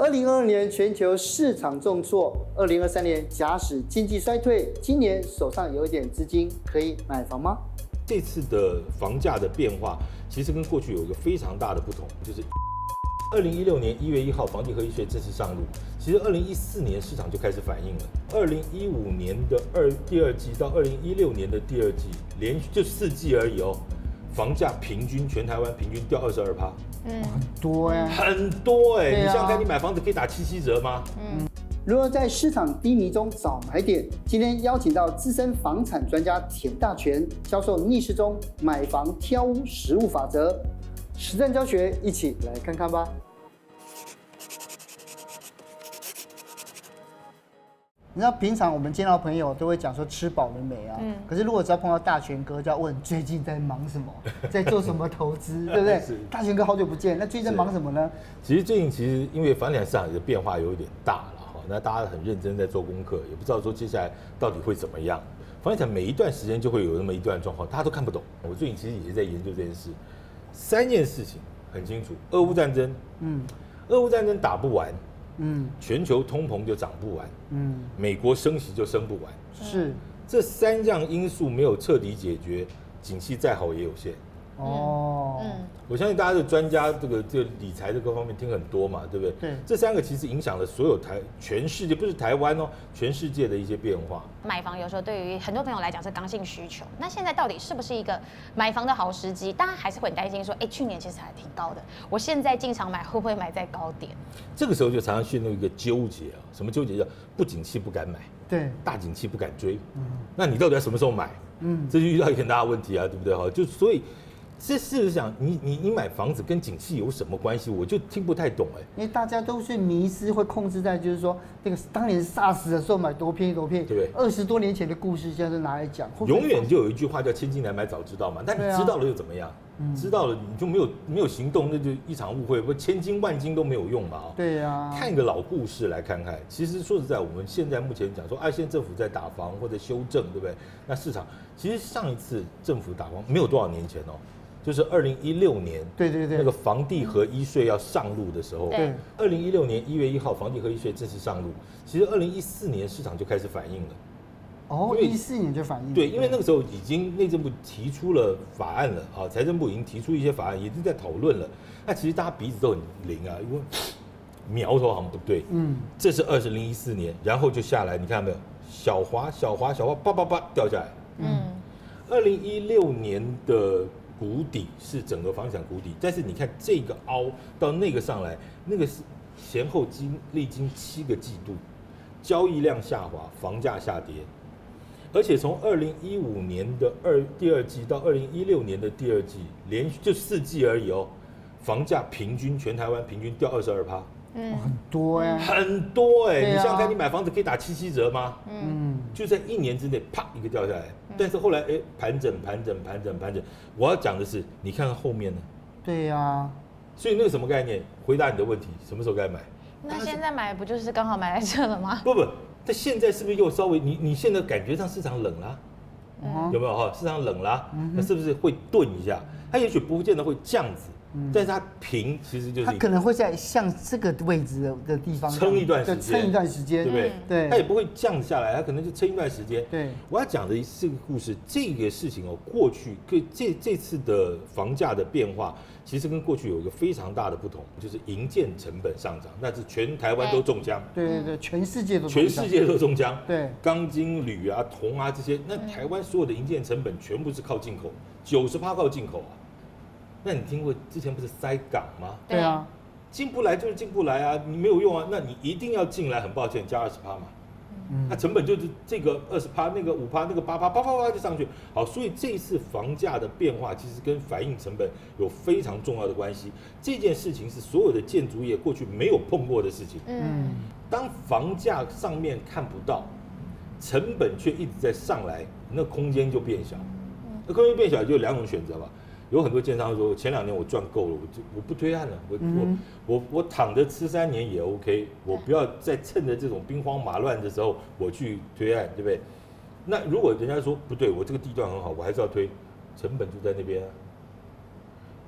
二零二二年全球市场重挫，二零二三年假使经济衰退，今年手上有一点资金可以买房吗？这次的房价的变化，其实跟过去有一个非常大的不同，就是二零一六年一月一号房地合一税正式上路，其实二零一四年市场就开始反应了。二零一五年的二第二季到二零一六年的第二季，连续就四季而已哦，房价平均全台湾平均掉二十二趴。嗯，很多呀，很多哎！你想想看，你买房子可以打七七折吗？嗯，如何在市场低迷中找买点？今天邀请到资深房产专家田大全教授逆势中买房挑屋实物法则，实战教学，一起来看看吧。你知道平常我们见到朋友都会讲说吃饱了没啊？嗯。可是如果只要碰到大权哥，就要问最近在忙什么，在做什么投资，对不对？是。大权哥好久不见，那最近在忙什么呢？其实最近其实因为房地产市场的变化有一点大了哈，那大家很认真在做功课，也不知道说接下来到底会怎么样。房地产每一段时间就会有那么一段状况，大家都看不懂。我最近其实也是在研究这件事，三件事情很清楚：俄乌战争，嗯，俄乌战争打不完。嗯，全球通膨就涨不完，嗯，美国升息就升不完，是。这三样因素没有彻底解决，景气再好也有限。哦，嗯，我相信大家的专家这个这个理财的各方面听很多嘛，对不对？对，这三个其实影响了所有台全世界，不是台湾哦，全世界的一些变化。买房有时候对于很多朋友来讲是刚性需求，那现在到底是不是一个买房的好时机？大家还是会很担心说，哎，去年其实还挺高的，我现在进场买会不会买在高点？这个时候就常常陷入一个纠结啊，什么纠结？叫不景气不敢买，对，大景气不敢追，嗯，那你到底要什么时候买？嗯，这就遇到一个很大的问题啊，对不对？哈，就所以。这事实上，你你你买房子跟景气有什么关系？我就听不太懂哎。因为大家都是迷失，会控制在就是说，那个当年 SARS 的时候买多便宜多便宜，对不对？二十多年前的故事现在都拿来讲。永远就有一句话叫“千金难买早知道”嘛。但你知道了又怎么样？啊、知道了你就没有没有行动，那就一场误会。不，千金万金都没有用嘛。对呀、啊。看一个老故事来看看，其实说实在，我们现在目前讲说，啊，现在政府在打房或者修正，对不对？那市场其实上一次政府打房没有多少年前哦。就是二零一六年，对对对，那个房地合一税要上路的时候，对，二零一六年一月一号房地合一税正式上路，其实二零一四年市场就开始反应了。哦，一四年就反应。对，因为那个时候已经内政部提出了法案了，啊，财政部已经提出一些法案，已经在讨论了。那其实大家鼻子都很灵啊，因为 苗头好像不对。嗯，这是二零一四年，然后就下来，你看到没有？小滑小滑小滑，叭叭叭掉下来。嗯，二零一六年的。谷底是整个房产谷底，但是你看这个凹到那个上来，那个是前后经历经七个季度，交易量下滑，房价下跌，而且从二零一五年的二第二季到二零一六年的第二季，连续就四季而已哦，房价平均全台湾平均掉二十二趴。嗯，很多呀，很多哎！你想想看，你买房子可以打七七折吗？嗯，就在一年之内，啪一个掉下来。但是后来，哎，盘整、盘整、盘整、盘整。我要讲的是，你看看后面呢？对呀。所以那个什么概念？回答你的问题，什么时候该买？那现在买不就是刚好买在这了吗？不不，它现在是不是又稍微？你你现在感觉上市场冷了？有没有哈？市场冷了，那是不是会顿一下？它也许不见得会这样子。但是它平其实就是它可能会在像这个位置的的地方撑一段时间，撑一段时间，对不对？对，它也不会降下来，它可能就撑一段时间。对，我要讲的是个故事，这个事情哦，过去跟这这次的房价的变化，其实跟过去有一个非常大的不同，就是营建成本上涨，那是全台湾都中枪。对对对，全世界都全世界都中枪。对，钢筋、铝啊、铜啊这些，那台湾所有的营建成本全部是靠进口，九十趴靠进口啊。那你听过之前不是塞港吗？对啊，进不来就是进不来啊，你没有用啊，那你一定要进来，很抱歉加二十趴嘛，嗯，那成本就是这个二十趴，那个五趴，那个八趴，啪啪啪就上去。好，所以这一次房价的变化其实跟反映成本有非常重要的关系。这件事情是所有的建筑业过去没有碰过的事情。嗯，当房价上面看不到，成本却一直在上来，那空间就变小。那空间变小就有两种选择吧。有很多建商说，前两年我赚够了，我就我不推案了，我、嗯、我我我躺着吃三年也 OK，我不要再趁着这种兵荒马乱的时候我去推案，对不对？那如果人家说不对，我这个地段很好，我还是要推，成本就在那边啊。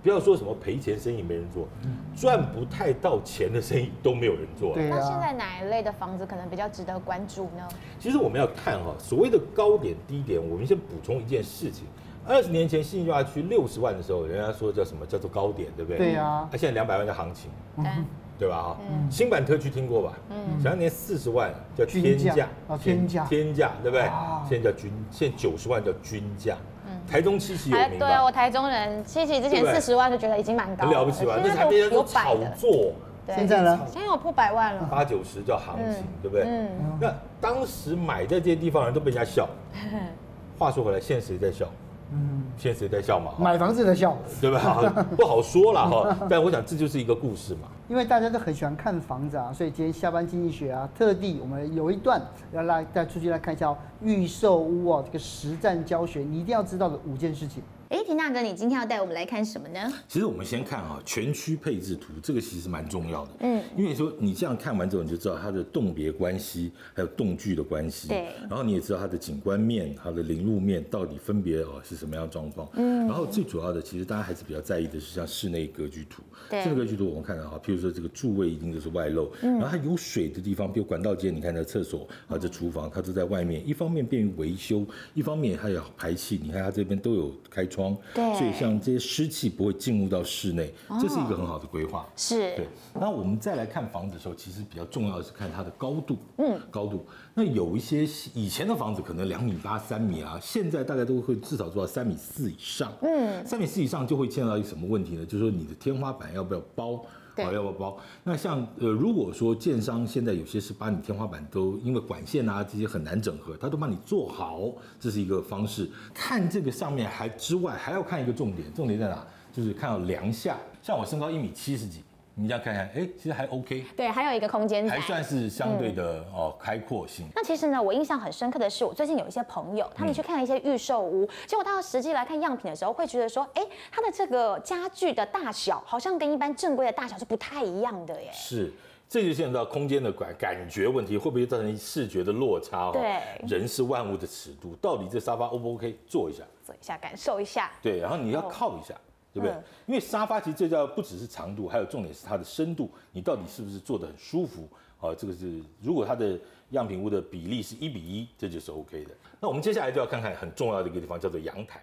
不要说什么赔钱生意没人做，赚不太到钱的生意都没有人做。那现在哪一类的房子可能比较值得关注呢？其实我们要看哈，所谓的高点低点，我们先补充一件事情。二十年前信义计划区六十万的时候，人家说叫什么叫做高点，对不对？对啊。那现在两百万的行情，对，对吧？哈，新版特区听过吧？嗯。前两年四十万叫天价，天价，天价，对不对？现在叫均，现在九十万叫均价。嗯。台中七期有名吧？对啊，我台中人，七期之前四十万就觉得已经蛮高，很了不起吧？那是还别人说炒作。现在呢？现在有破百万了。八九十叫行情，对不对？嗯。那当时买在这些地方的人都被人家笑。话说回来，现在谁在笑？嗯，现在谁在笑嘛？买房子的笑，对吧？不好说了哈。但我想这就是一个故事嘛。因为大家都很喜欢看房子啊，所以今天下班经济学啊，特地我们有一段要来带出去来看一下预售屋哦，这个实战教学，你一定要知道的五件事情。哎，田大哥，你今天要带我们来看什么呢？其实我们先看啊，全区配置图，这个其实蛮重要的。嗯，因为说你这样看完之后，你就知道它的动别关系，还有动距的关系。对。然后你也知道它的景观面、它的临路面到底分别哦是什么样状况。嗯。然后最主要的，其实大家还是比较在意的是像室内格局图。对。室内格局图我们看到哈，譬如说这个柱位一定就是外露。嗯。然后它有水的地方，比如管道间，你看这厕所啊，这厨房，它都在外面，一方面便于维修，一方面它有排气，你看它这边都有开窗。对。所以。像这些湿气不会进入到室内，这是一个很好的规划。是对。那我们再来看房子的时候，其实比较重要的是看它的高度。嗯，高度。那有一些以前的房子可能两米八、三米啊，现在大概都会至少做到三米四以上。嗯，三米四以上就会见到一个什么问题呢？就是说你的天花板要不要包？好，要不包？那像呃，如果说建商现在有些是把你天花板都因为管线啊这些很难整合，他都帮你做好，这是一个方式。看这个上面还之外，还要看一个重点，重点在哪？就是看到梁下。像我身高一米七十几。你这样看看，哎，其实还 OK。对，还有一个空间还算是相对的、嗯、哦开阔性。那其实呢，我印象很深刻的是，我最近有一些朋友，他们去看了一些预售屋，嗯、结果到实际来看样品的时候，会觉得说，哎，它的这个家具的大小好像跟一般正规的大小是不太一样的耶。是，这就牵扯到空间的感感觉问题，会不会造成视觉的落差？对，人是万物的尺度，到底这沙发 O 不 OK？坐一下，坐一下，感受一下。对，然后你要靠一下。哦对不对？因为沙发其实这叫不只是长度，还有重点是它的深度，你到底是不是坐得很舒服？啊，这个是如果它的样品屋的比例是一比一，这就是 OK 的。那我们接下来就要看看很重要的一个地方，叫做阳台。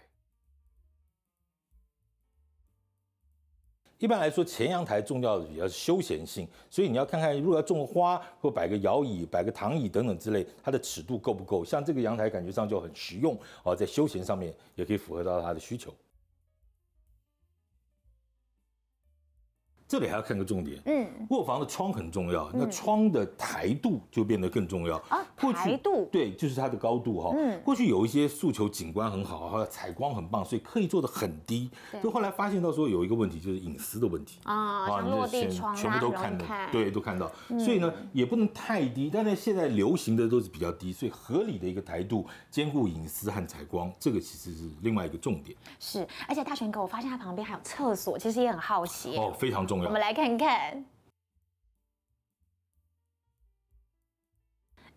一般来说，前阳台重要的比较是休闲性，所以你要看看如果要种花或摆个摇椅、摆个躺椅等等之类，它的尺度够不够？像这个阳台感觉上就很实用，啊，在休闲上面也可以符合到它的需求。这里还要看个重点，嗯，卧房的窗很重要，那窗的台度就变得更重要。啊。台度。对，就是它的高度哈。嗯，过去有一些诉求景观很好，还有采光很棒，所以刻意做的很低。就后来发现到说有一个问题，就是隐私的问题啊，像落地窗全部都看的，对，都看到。所以呢，也不能太低，但是现在流行的都是比较低，所以合理的一个台度，兼顾隐私和采光，这个其实是另外一个重点。是，而且大全哥，我发现它旁边还有厕所，其实也很好奇。哦，非常重要。我们来看看。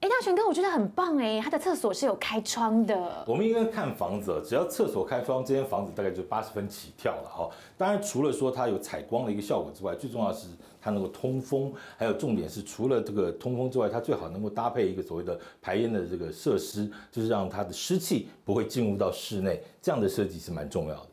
哎，大全哥，我觉得很棒哎，他的厕所是有开窗的。我们应该看房子，只要厕所开窗，这间房子大概就八十分起跳了哈。当然，除了说它有采光的一个效果之外，最重要的是它能够通风，还有重点是除了这个通风之外，它最好能够搭配一个所谓的排烟的这个设施，就是让它的湿气不会进入到室内，这样的设计是蛮重要的。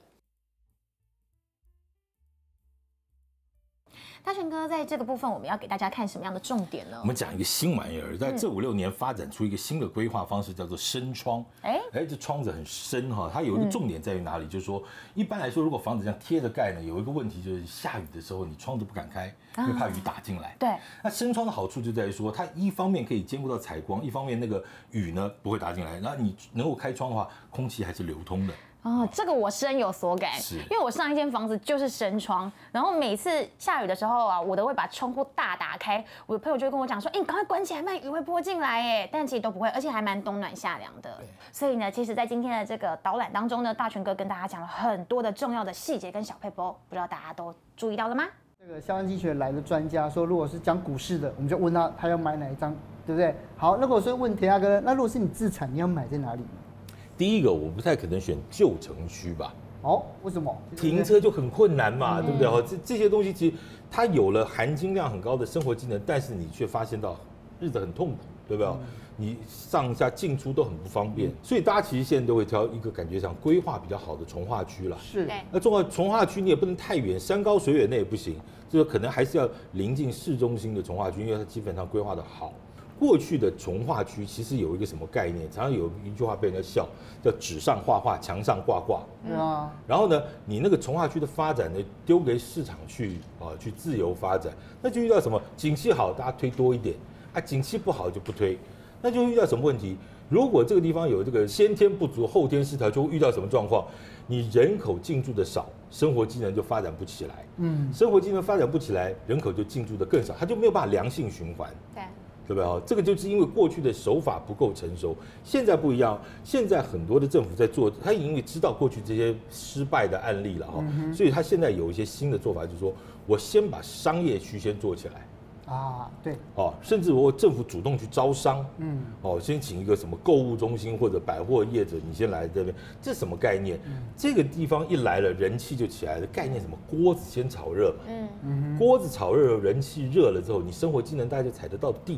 大全哥，在这个部分，我们要给大家看什么样的重点呢？我们讲一个新玩意儿，在这五六年发展出一个新的规划方式，叫做深窗。哎哎，这窗子很深哈，它有一个重点在于哪里？就是说，一般来说，如果房子这样贴着盖呢，有一个问题就是下雨的时候，你窗子不敢开，因为怕雨打进来。对。那深窗的好处就在于说，它一方面可以兼顾到采光，一方面那个雨呢不会打进来。那你能够开窗的话，空气还是流通的。哦，这个我深有所感，是因为我上一间房子就是深窗，然后每次下雨的时候啊，我都会把窗户大打开。我的朋友就会跟我讲说，哎，你赶快关起来，不然雨会泼进来哎。但其实都不会，而且还蛮冬暖夏凉的。所以呢，其实，在今天的这个导览当中呢，大全哥跟大家讲了很多的重要的细节跟小配波，不知道大家都注意到了吗？这个相关经济学来的专家说，如果是讲股市的，我们就问他，他要买哪一张，对不对？好，那如果说问田大哥，那如果是你自产，你要买在哪里？第一个，我不太可能选旧城区吧，哦，为什么？停车就很困难嘛，嗯、对不对？哦，这这些东西其实它有了含金量很高的生活技能，但是你却发现到日子很痛苦，对不对？嗯、你上下进出都很不方便，嗯、所以大家其实现在都会挑一个感觉上规划比较好的从化区了。是，那重要从化区你也不能太远，山高水远那也不行，就是可能还是要临近市中心的从化区，因为它基本上规划的好。过去的从化区其实有一个什么概念？常常有一句话被人家笑，叫“纸上画画，墙上挂挂”。对啊。然后呢，你那个从化区的发展呢，丢给市场去啊，去自由发展，那就遇到什么？景气好，大家推多一点；啊，景气不好就不推。那就遇到什么问题？如果这个地方有这个先天不足，后天失调，就会遇到什么状况？你人口进驻的少，生活机能就发展不起来。嗯。生活机能发展不起来，人口就进驻的更少，它就没有办法良性循环。对。对不对啊？这个就是因为过去的手法不够成熟，现在不一样。现在很多的政府在做，他因为知道过去这些失败的案例了哈，所以他现在有一些新的做法，就是说我先把商业区先做起来。啊，对。哦，甚至我政府主动去招商，嗯，哦，先请一个什么购物中心或者百货业者，你先来这边，这什么概念？这个地方一来了，人气就起来了。概念什么？锅子先炒热嘛，嗯，锅子炒热了，人气热了之后，你生活技能大家就踩得到地。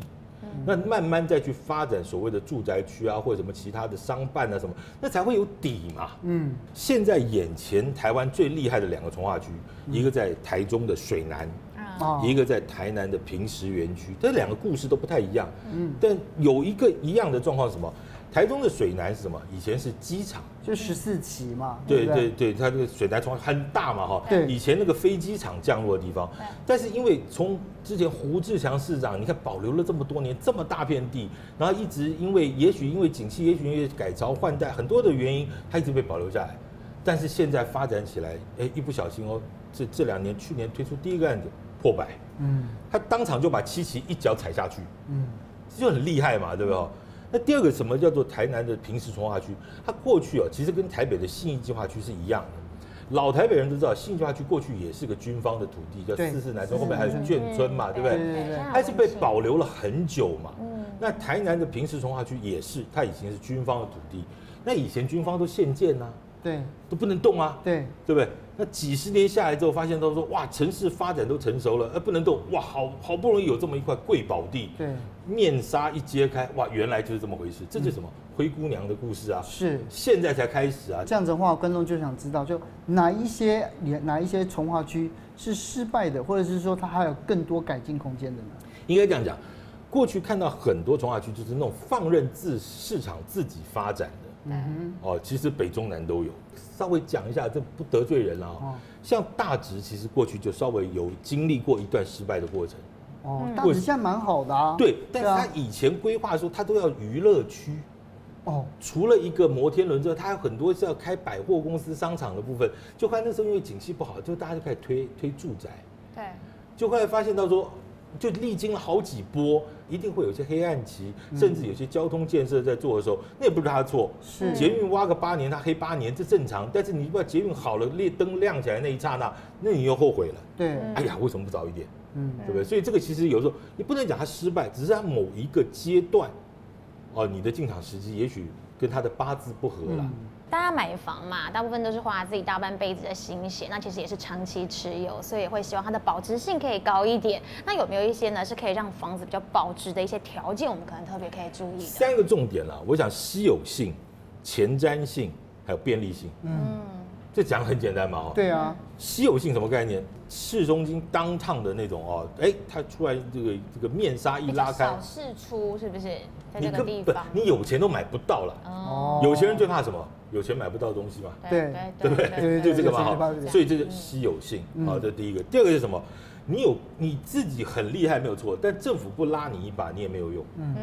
那慢慢再去发展所谓的住宅区啊，或者什么其他的商办啊什么，那才会有底嘛。嗯，现在眼前台湾最厉害的两个从化区，一个在台中的水南，一个在台南的平石园区，这两个故事都不太一样。嗯，但有一个一样的状况是什么？台中的水南是什么？以前是机场，就十四期嘛。对对对，它这个水南从很大嘛哈。对。以前那个飞机场降落的地方。但是因为从之前胡志强市长，你看保留了这么多年这么大片地，然后一直因为也许因为景气，也许因为改朝换代很多的原因，它一直被保留下来。但是现在发展起来，哎，一不小心哦，这这两年去年推出第一个案子破百，嗯，他当场就把七期一脚踩下去，嗯，这就很厉害嘛，对不对？那第二个什么叫做台南的平石重划区？它过去啊，其实跟台北的信义计划区是一样的。老台北人都知道，信义计划区过去也是个军方的土地，叫四四南村，后面还有眷村嘛，对不对？还是被保留了很久嘛。那台南的平石重划区也是，它以前是军方的土地。那以前军方都限建呐，对，都不能动啊，对，对不对？那几十年下来之后，发现都说哇，城市发展都成熟了，呃，不能动，哇，好好不容易有这么一块贵宝地，对，面纱一揭开，哇，原来就是这么回事，这就是什么灰姑娘的故事啊？是，现在才开始啊。这样子的话，观众就想知道，就哪一些哪一些从化区是失败的，或者是说它还有更多改进空间的呢？应该这样讲，过去看到很多从化区就是那种放任自市场自己发展的。嗯哼，哦，其实北中南都有，稍微讲一下，这不得罪人啊。像大直，其实过去就稍微有经历过一段失败的过程。哦，大直现在蛮好的啊。对，但是他以前规划的时候，他都要娱乐区。哦，除了一个摩天轮之外，他还有很多是要开百货公司、商场的部分。就看那时候因为景气不好，就大家就开始推推住宅。对，就后来发现到说。就历经了好几波，一定会有些黑暗期，甚至有些交通建设在做的时候，那也不是他的错。是捷运挖个八年，他黑八年，这正常。但是你把捷运好了，列灯亮起来那一刹那，那你又后悔了。对，哎呀，为什么不早一点？嗯，对不对？所以这个其实有时候你不能讲他失败，只是他某一个阶段，哦，你的进场时机也许跟他的八字不合了。大家买房嘛，大部分都是花自己大半辈子的心血，那其实也是长期持有，所以也会希望它的保值性可以高一点。那有没有一些呢，是可以让房子比较保值的一些条件，我们可能特别可以注意的？三个重点啦，我想稀有性、前瞻性，还有便利性。嗯，这讲很简单嘛，哈。对啊。稀有性什么概念？市中心当趟的那种哦，哎，它出来这个这个面纱一拉开，小市出是不是？在这个地方，你有钱都买不到了。哦。有钱人最怕什么？有钱买不到东西嘛？对对不对？就这个嘛哈。所以这个稀有性，好，这第一个。第二个是什么？你有你自己很厉害没有错，但政府不拉你一把，你也没有用。嗯。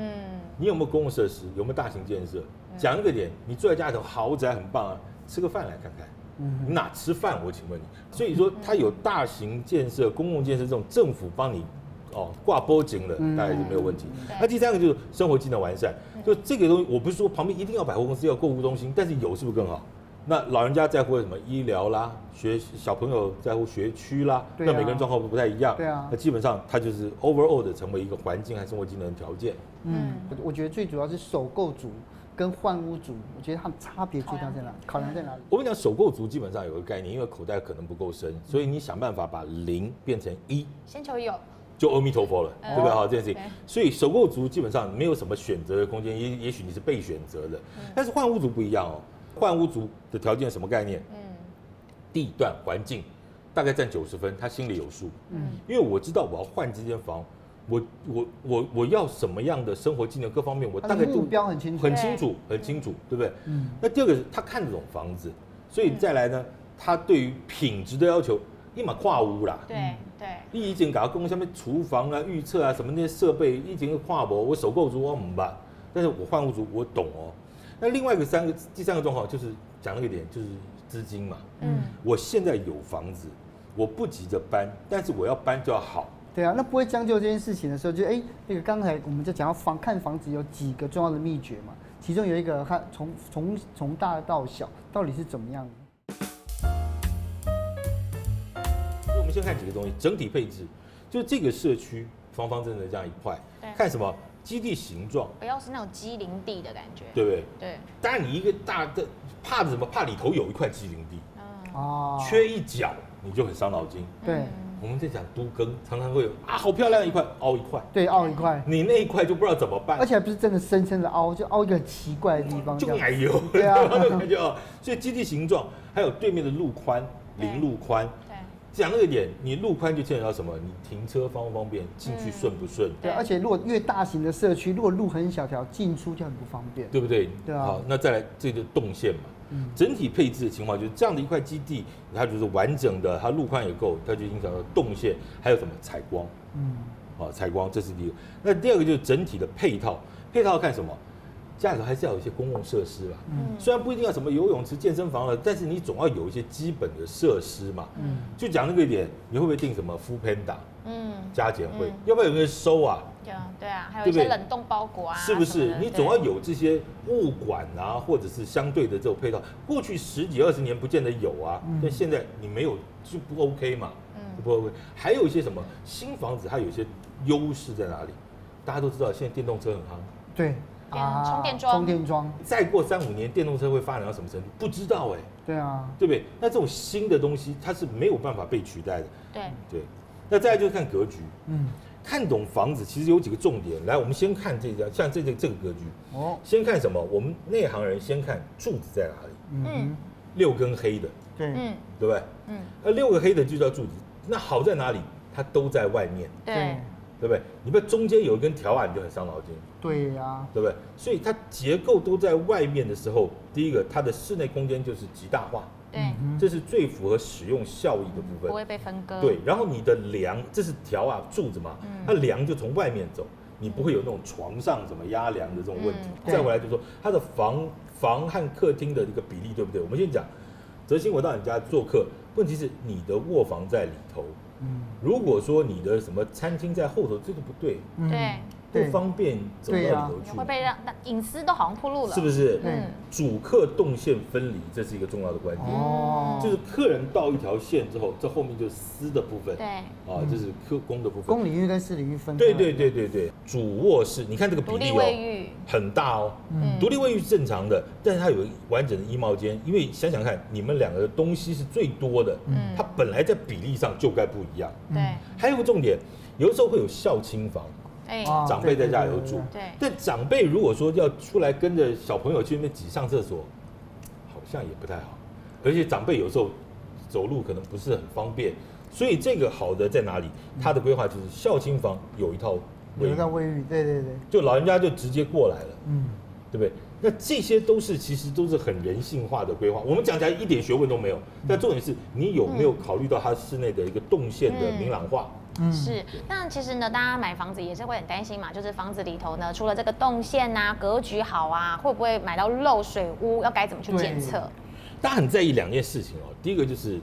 你有没有公共设施？有没有大型建设？讲一个点，你住在家里头，豪宅很棒啊，吃个饭来看看。嗯。你哪吃饭？我请问你。所以说，它有大型建设、公共建设这种政府帮你。哦，挂波景了，大概就没有问题。那第三个就是生活机能完善，就这个东西，我不是说旁边一定要百货公司、要购物中心，但是有是不是更好？那老人家在乎什么医疗啦，学小朋友在乎学区啦，那每个人状况不太一样。对啊，那基本上它就是 overall 的成为一个环境和生活机能的条件。嗯，我我觉得最主要是首购族。跟换屋族，我觉得他们差别最大在哪？考量在哪里？我跟你讲，首购族基本上有个概念，因为口袋可能不够深，所以你想办法把零变成一，先求有，就阿弥陀佛了，对不对？好，这件事情。所以首购族基本上没有什么选择的空间，也也许你是被选择的，但是换屋族不一样哦。换屋族的条件什么概念？嗯，地段环境大概占九十分，他心里有数。嗯，因为我知道我要换这间房。我我我我要什么样的生活技能各方面，我大概目标很清楚，很清楚，很清楚，对不对？嗯。那第二个是他看得懂房子，所以再来呢，他对于品质的要求，立马跨屋啦。对对。一经搞到公下面厨房啊、预测啊什么那些设备，一经跨博，我首购族我唔办，但是我换屋族我懂哦。那另外一个三个第三个状况就是讲了一点，就是资金嘛。嗯。我现在有房子，我不急着搬，但是我要搬就要好。对啊，那不会将就这件事情的时候，就哎，那个刚才我们就讲到房看房子有几个重要的秘诀嘛，其中有一个看从从从大到小到底是怎么样的？我们先看几个东西，整体配置，就这个社区方方正正这样一块，看什么基地形状，不要是那种机零地的感觉，对不对？对。当然你一个大的怕什么？怕里头有一块机零地，哦，缺一角你就很伤脑筋，对。我们在讲都更，常常会有啊，好漂亮一块，凹一块，对，凹一块，你那一块就不知道怎么办，而且还不是真的深深的凹，就凹一个很奇怪的地方，就奶油，对啊，感觉哦，所以基地形状，还有对面的路宽，零路宽，对，讲那个点，你路宽就牵扯到什么？你停车方不方便，进去顺不顺？对，而且如果越大型的社区，如果路很小条，进出就很不方便，对不对？对啊，好，那再来这个动线嘛。整体配置的情况就是这样的一块基地，它就是完整的，它路宽也够，它就影响到动线，还有什么采光，嗯，啊采光，这是第一个。那第二个就是整体的配套，配套看什么？家里头还是要有一些公共设施吧，嗯，虽然不一定要什么游泳池、健身房了，但是你总要有一些基本的设施嘛，嗯，就讲那个一点，你会不会定什么 Foodpanda？嗯，加减会，要不要有人收啊？对啊，对啊，还有一些冷冻包裹啊，是不是？你总要有这些物管啊，或者是相对的这种配套。过去十几二十年不见得有啊，但现在你没有就不 OK 嘛，嗯，不 OK。还有一些什么新房子，它有一些优势在哪里？大家都知道，现在电动车很夯，对啊，充电桩，充电桩。再过三五年，电动车会发展到什么程度？不知道哎。对啊，对不对？那这种新的东西，它是没有办法被取代的。对对。那再来就是看格局，嗯，看懂房子其实有几个重点。来，我们先看这个，像这这这个格局，哦，先看什么？我们内行人先看柱子在哪里，嗯，六根黑的，对，嗯，对不对？嗯，那六个黑的就叫柱子。那好在哪里？它都在外面，对，对不对？你不中间有一根条啊，你就很伤脑筋，对呀，对不对？所以它结构都在外面的时候，第一个它的室内空间就是极大化。对，这是最符合使用效益的部分，不会被分割。对，然后你的梁，这是条啊柱子嘛，它梁就从外面走，你不会有那种床上什么压梁的这种问题。再回来就是说，它的房房和客厅的一个比例对不对？我们先讲，泽新，我到你家做客，问题是你的卧房在里头，嗯如果说你的什么餐厅在后头，这个不对。对。不方便走到里头去，会被让那隐私都好像暴露了，是不是？嗯，主客动线分离，这是一个重要的观点。哦，就是客人到一条线之后，这后面就是私的部分。对，啊，这是客公的部分。公领域跟私领域分开。对对对对对，主卧室，你看这个比例哦，很大哦。嗯，独立卫浴是正常的，但是它有完整的衣帽间，因为想想看，你们两个的东西是最多的，嗯，它本来在比例上就该不一样。对，还有个重点，有的时候会有孝亲房。哎，长辈在家里头住，对。但长辈如果说要出来跟着小朋友去那边挤上厕所，好像也不太好。而且长辈有时候走路可能不是很方便，所以这个好的在哪里？他的规划就是孝亲房有一套卫浴，有一套卫浴，对对对，就老人家就直接过来了，嗯，对不对？那这些都是其实都是很人性化的规划。我们讲起来一点学问都没有，但重点是你有没有考虑到它室内的一个动线的明朗化？是，那其实呢，大家买房子也是会很担心嘛，就是房子里头呢，除了这个动线啊、格局好啊，会不会买到漏水屋？要该怎么去检测？大家很在意两件事情哦，第一个就是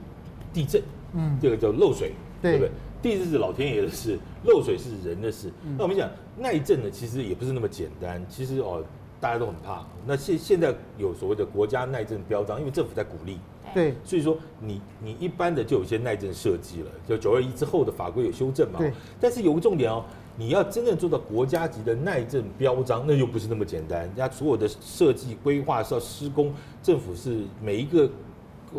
地震，嗯，第二个叫漏水，对不对？地震是老天爷的事，漏水是人的事。那我们讲耐震呢，其实也不是那么简单。其实哦，大家都很怕。那现现在有所谓的国家耐震标章，因为政府在鼓励。对，所以说你你一般的就有些耐震设计了，就九二一之后的法规有修正嘛。对。但是有个重点哦，你要真正做到国家级的耐震标章，那又不是那么简单。人家所有的设计规划是要施工，政府是每一个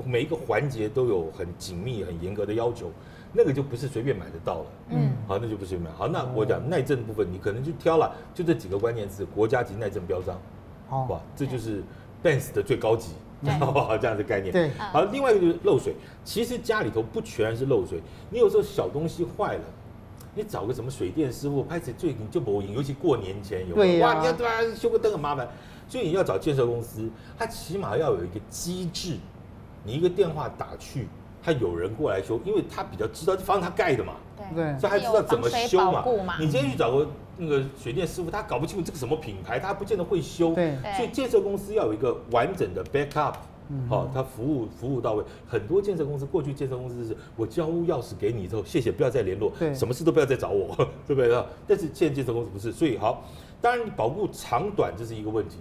每一个环节都有很紧密、很严格的要求，那个就不是随便买得到了。嗯，好，那就不是随便买。好，那我讲耐震部分，你可能就挑了，就这几个关键字：国家级耐震标章。好吧，这就是 Benz 的最高级，好不好？这样的概念。对。好，另外一个就是漏水。其实家里头不全是漏水，你有时候小东西坏了。你找个什么水电师傅拍起最近就不赢，尤其过年前有，有、啊、哇，你要对吧？修个灯很麻烦，所以你要找建设公司，他起码要有一个机制，你一个电话打去，他有人过来修，因为他比较知道这房子他盖的嘛，对，所以他知道怎么修嘛。你今天去找个那个水电师傅，他搞不清楚这个什么品牌，他不见得会修，对，所以建设公司要有一个完整的 backup。好、哦，他服务服务到位，很多建设公司过去建设公司是我交屋钥匙给你之后，谢谢，不要再联络，对，什么事都不要再找我，对不对？但是现在建设公司不是，所以好，当然保护长短这是一个问题，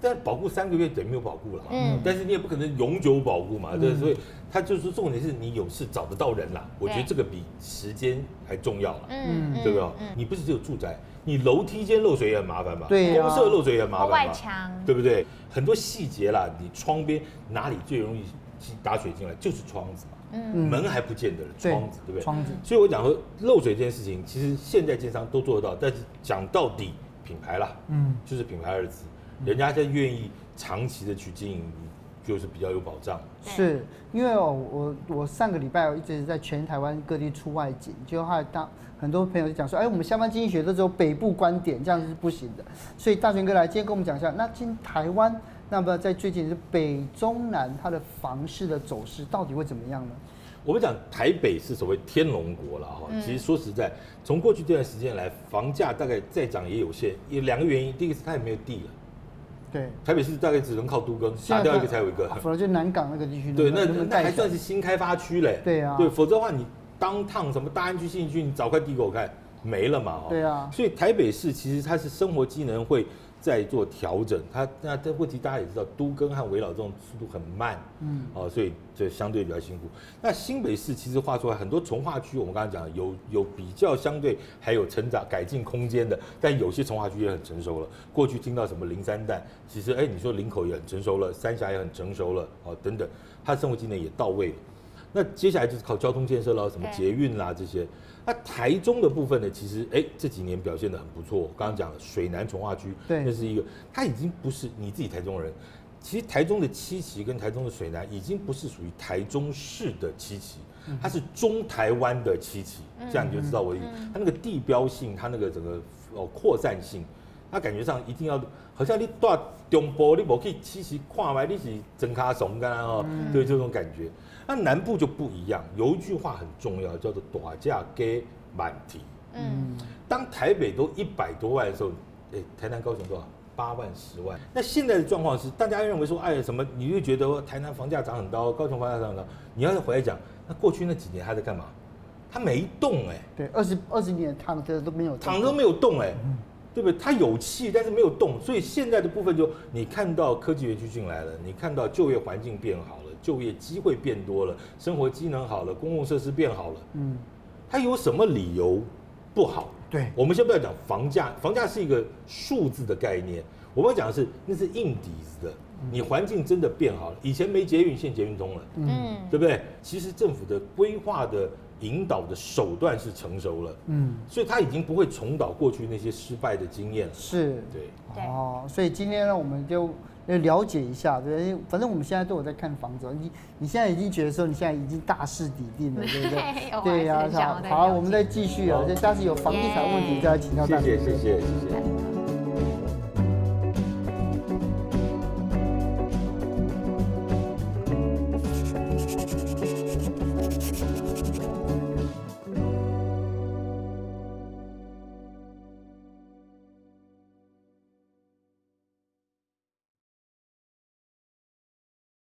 但保固三个月等于没有保固了，嗯，但是你也不可能永久保固嘛，对，所以他就是重点是你有事找得到人啦，我觉得这个比时间还重要了，嗯，对不对？你不是只有住宅。你楼梯间漏水也很麻烦嘛？对公设漏水也很麻烦吧？外墙，对不对？很多细节啦，你窗边哪里最容易打水进来，就是窗子嘛。嗯，门还不见得，窗子对不对？窗子。所以我讲说漏水这件事情，其实现在建商都做得到，但是讲到底品牌啦，嗯，就是品牌二字，人家在愿意长期的去经营，就是比较有保障。是因为哦，我我上个礼拜我一直在全台湾各地出外景，就后来当。很多朋友就讲说，哎，我们下班经济学都只有北部观点，这样是不行的。所以大全哥来今天跟我们讲一下，那今台湾，那么在最近是北中南它的房市的走势到底会怎么样呢？我们讲台北是所谓天龙国了哈，其实说实在，从过去这段时间来，房价大概再涨也有限，有两个原因，第一个是它也没有地了，对，台北市大概只能靠都更，打掉一个才有一个，否则就南港那个地区，对，那那还算是新开发区嘞，对啊，对，否则的话你。当趟什么大安区、信义区，你找块地给我看，没了嘛？对啊。所以台北市其实它是生活机能会在做调整，它那这问题大家也知道，都更和围绕这种速度很慢，嗯，哦，所以这相对比较辛苦。那新北市其实画出来很多从化区，我们刚才讲有有比较相对还有成长改进空间的，但有些从化区也很成熟了。过去听到什么林三淡，其实哎，你说林口也很成熟了，三峡也很成熟了，哦，等等，它生活机能也到位了。那接下来就是靠交通建设了，什么捷运啦这些。那台中的部分呢，其实哎这几年表现的很不错。我刚刚讲了水南从化区，对，那是一个，它已经不是你自己台中人。其实台中的七期跟台中的水南已经不是属于台中市的七期，它是中台湾的七期。这样你就知道我的意思。它那个地标性，它那个整个哦扩散性，它感觉上一定要，好像你到中部你不可以七期跨完，你是真卡怂干哦，对这种感觉。那南部就不一样，有一句话很重要，叫做“大价给满提”。嗯，当台北都一百多万的时候，哎，台南高雄多少？八万、十万。那现在的状况是，大家认为说，哎，什么？你就觉得台南房价涨很高，高雄房价涨很高。你要是回来讲，那过去那几年他在干嘛？他没动哎。对，二十二十年躺着都没有，躺着都没有动哎，对不对？它有气，但是没有动。所以现在的部分就，你看到科技园区进来了，你看到就业环境变好了。就业机会变多了，生活机能好了，公共设施变好了。嗯，它有什么理由不好？对，我们先不要讲房价，房价是一个数字的概念。我们要讲的是那是硬底子的，你环境真的变好了。以前没捷运，现在捷运通了，嗯，对不对？其实政府的规划的引导的手段是成熟了，嗯，所以他已经不会重蹈过去那些失败的经验了。是，对，哦，所以今天呢，我们就。要了解一下，对，反正我们现在都有在看房子。你你现在已经觉得说你现在已经大势已定了，对不对？对呀，好，好，我们再继续啊，这下次有房地产问题再来请教大家。谢谢，谢谢，谢谢。